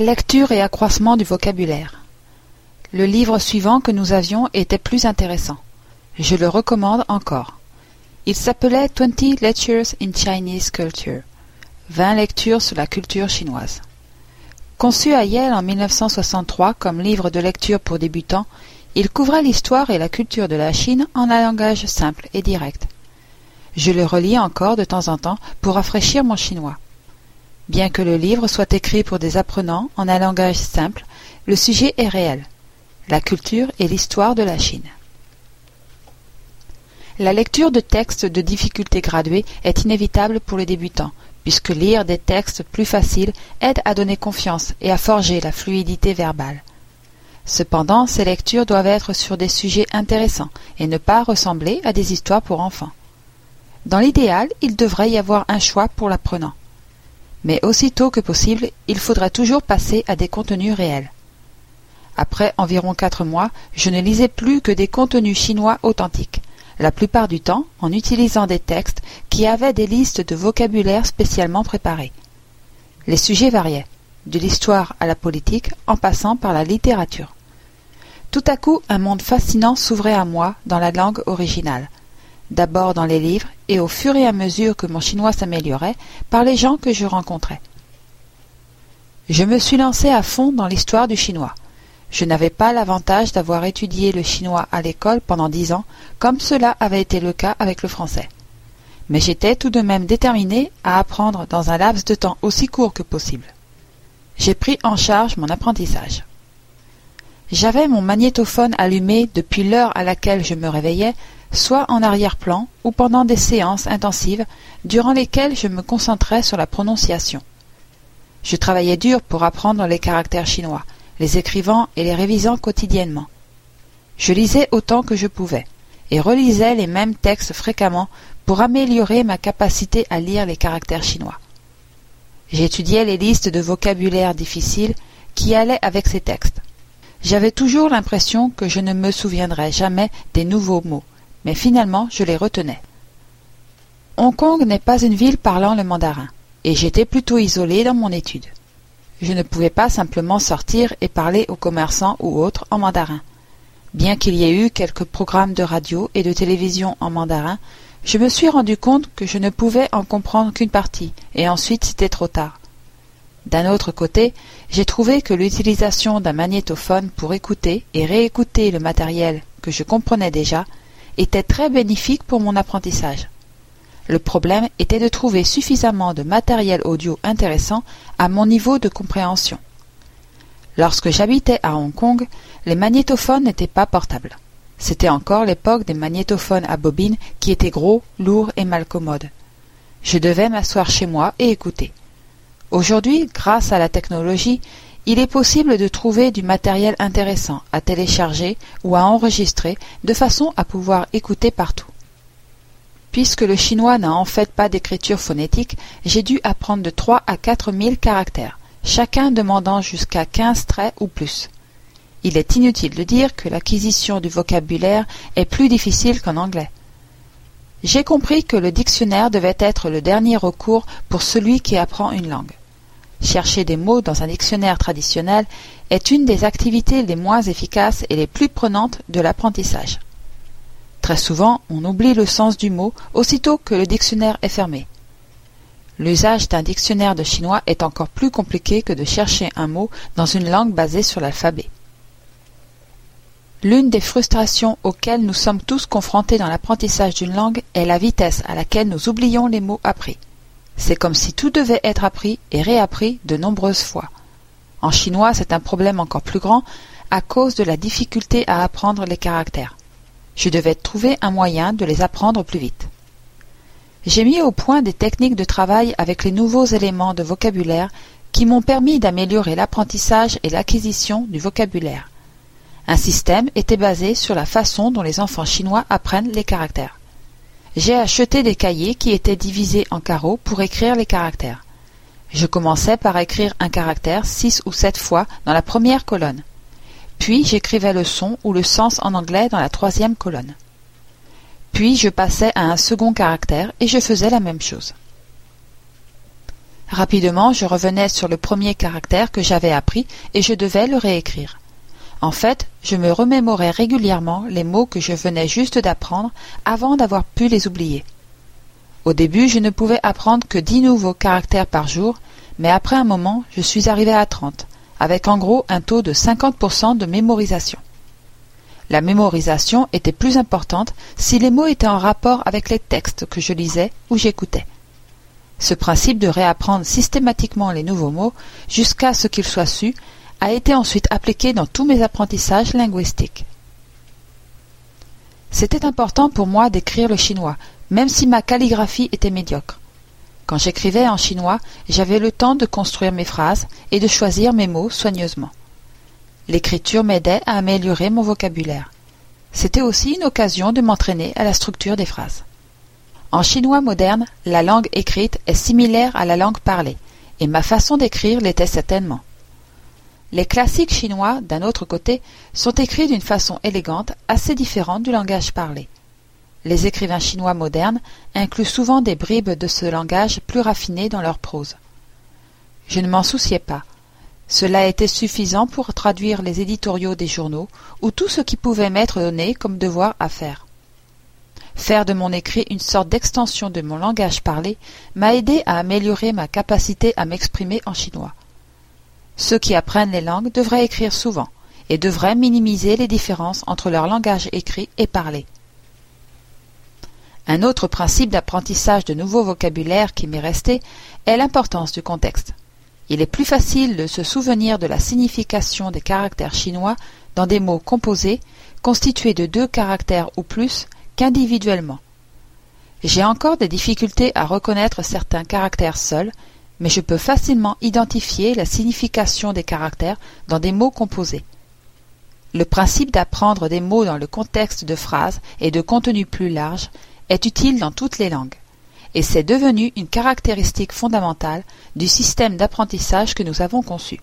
Lecture et accroissement du vocabulaire. Le livre suivant que nous avions était plus intéressant. Je le recommande encore. Il s'appelait Twenty Lectures in Chinese Culture. Vingt lectures sur la culture chinoise. Conçu à Yale en 1963 comme livre de lecture pour débutants, il couvrait l'histoire et la culture de la Chine en un langage simple et direct. Je le relis encore de temps en temps pour rafraîchir mon chinois. Bien que le livre soit écrit pour des apprenants en un langage simple, le sujet est réel. La culture et l'histoire de la Chine. La lecture de textes de difficulté graduée est inévitable pour les débutants, puisque lire des textes plus faciles aide à donner confiance et à forger la fluidité verbale. Cependant, ces lectures doivent être sur des sujets intéressants et ne pas ressembler à des histoires pour enfants. Dans l'idéal, il devrait y avoir un choix pour l'apprenant. Mais aussitôt que possible, il faudra toujours passer à des contenus réels. Après environ quatre mois, je ne lisais plus que des contenus chinois authentiques, la plupart du temps en utilisant des textes qui avaient des listes de vocabulaire spécialement préparées. Les sujets variaient, de l'histoire à la politique en passant par la littérature. Tout à coup, un monde fascinant s'ouvrait à moi dans la langue originale, d'abord dans les livres et au fur et à mesure que mon chinois s'améliorait par les gens que je rencontrais. Je me suis lancé à fond dans l'histoire du chinois. Je n'avais pas l'avantage d'avoir étudié le chinois à l'école pendant dix ans, comme cela avait été le cas avec le français. Mais j'étais tout de même déterminé à apprendre dans un laps de temps aussi court que possible. J'ai pris en charge mon apprentissage. J'avais mon magnétophone allumé depuis l'heure à laquelle je me réveillais, soit en arrière-plan ou pendant des séances intensives durant lesquelles je me concentrais sur la prononciation. Je travaillais dur pour apprendre les caractères chinois, les écrivant et les révisant quotidiennement. Je lisais autant que je pouvais, et relisais les mêmes textes fréquemment pour améliorer ma capacité à lire les caractères chinois. J'étudiais les listes de vocabulaire difficiles qui allaient avec ces textes. J'avais toujours l'impression que je ne me souviendrais jamais des nouveaux mots, mais finalement je les retenais. Hong Kong n'est pas une ville parlant le mandarin, et j'étais plutôt isolé dans mon étude. Je ne pouvais pas simplement sortir et parler aux commerçants ou autres en mandarin. Bien qu'il y ait eu quelques programmes de radio et de télévision en mandarin, je me suis rendu compte que je ne pouvais en comprendre qu'une partie, et ensuite c'était trop tard. D'un autre côté, j'ai trouvé que l'utilisation d'un magnétophone pour écouter et réécouter le matériel que je comprenais déjà était très bénéfique pour mon apprentissage. Le problème était de trouver suffisamment de matériel audio intéressant à mon niveau de compréhension. Lorsque j'habitais à Hong Kong, les magnétophones n'étaient pas portables. C'était encore l'époque des magnétophones à bobine qui étaient gros, lourds et malcommodes. Je devais m'asseoir chez moi et écouter. Aujourd'hui, grâce à la technologie, il est possible de trouver du matériel intéressant à télécharger ou à enregistrer de façon à pouvoir écouter partout. Puisque le chinois n'a en fait pas d'écriture phonétique, j'ai dû apprendre de trois à quatre mille caractères, chacun demandant jusqu'à quinze traits ou plus. Il est inutile de dire que l'acquisition du vocabulaire est plus difficile qu'en anglais. J'ai compris que le dictionnaire devait être le dernier recours pour celui qui apprend une langue. Chercher des mots dans un dictionnaire traditionnel est une des activités les moins efficaces et les plus prenantes de l'apprentissage. Très souvent, on oublie le sens du mot aussitôt que le dictionnaire est fermé. L'usage d'un dictionnaire de chinois est encore plus compliqué que de chercher un mot dans une langue basée sur l'alphabet. L'une des frustrations auxquelles nous sommes tous confrontés dans l'apprentissage d'une langue est la vitesse à laquelle nous oublions les mots appris. C'est comme si tout devait être appris et réappris de nombreuses fois. En chinois, c'est un problème encore plus grand à cause de la difficulté à apprendre les caractères. Je devais trouver un moyen de les apprendre plus vite. J'ai mis au point des techniques de travail avec les nouveaux éléments de vocabulaire qui m'ont permis d'améliorer l'apprentissage et l'acquisition du vocabulaire. Un système était basé sur la façon dont les enfants chinois apprennent les caractères. J'ai acheté des cahiers qui étaient divisés en carreaux pour écrire les caractères. Je commençais par écrire un caractère six ou sept fois dans la première colonne. Puis j'écrivais le son ou le sens en anglais dans la troisième colonne. Puis je passais à un second caractère et je faisais la même chose. Rapidement, je revenais sur le premier caractère que j'avais appris et je devais le réécrire. En fait, je me remémorais régulièrement les mots que je venais juste d'apprendre avant d'avoir pu les oublier. Au début, je ne pouvais apprendre que dix nouveaux caractères par jour, mais après un moment, je suis arrivé à trente, avec en gros un taux de 50% de mémorisation. La mémorisation était plus importante si les mots étaient en rapport avec les textes que je lisais ou j'écoutais. Ce principe de réapprendre systématiquement les nouveaux mots jusqu'à ce qu'ils soient sus a été ensuite appliqué dans tous mes apprentissages linguistiques. C'était important pour moi d'écrire le chinois, même si ma calligraphie était médiocre. Quand j'écrivais en chinois, j'avais le temps de construire mes phrases et de choisir mes mots soigneusement. L'écriture m'aidait à améliorer mon vocabulaire. C'était aussi une occasion de m'entraîner à la structure des phrases. En chinois moderne, la langue écrite est similaire à la langue parlée, et ma façon d'écrire l'était certainement. Les classiques chinois, d'un autre côté, sont écrits d'une façon élégante, assez différente du langage parlé. Les écrivains chinois modernes incluent souvent des bribes de ce langage plus raffiné dans leur prose. Je ne m'en souciais pas. Cela était suffisant pour traduire les éditoriaux des journaux ou tout ce qui pouvait m'être donné comme devoir à faire. Faire de mon écrit une sorte d'extension de mon langage parlé m'a aidé à améliorer ma capacité à m'exprimer en chinois. Ceux qui apprennent les langues devraient écrire souvent et devraient minimiser les différences entre leur langage écrit et parlé. Un autre principe d'apprentissage de nouveaux vocabulaires qui m'est resté est l'importance du contexte. Il est plus facile de se souvenir de la signification des caractères chinois dans des mots composés, constitués de deux caractères ou plus, qu'individuellement. J'ai encore des difficultés à reconnaître certains caractères seuls, mais je peux facilement identifier la signification des caractères dans des mots composés. Le principe d'apprendre des mots dans le contexte de phrases et de contenus plus larges est utile dans toutes les langues, et c'est devenu une caractéristique fondamentale du système d'apprentissage que nous avons conçu.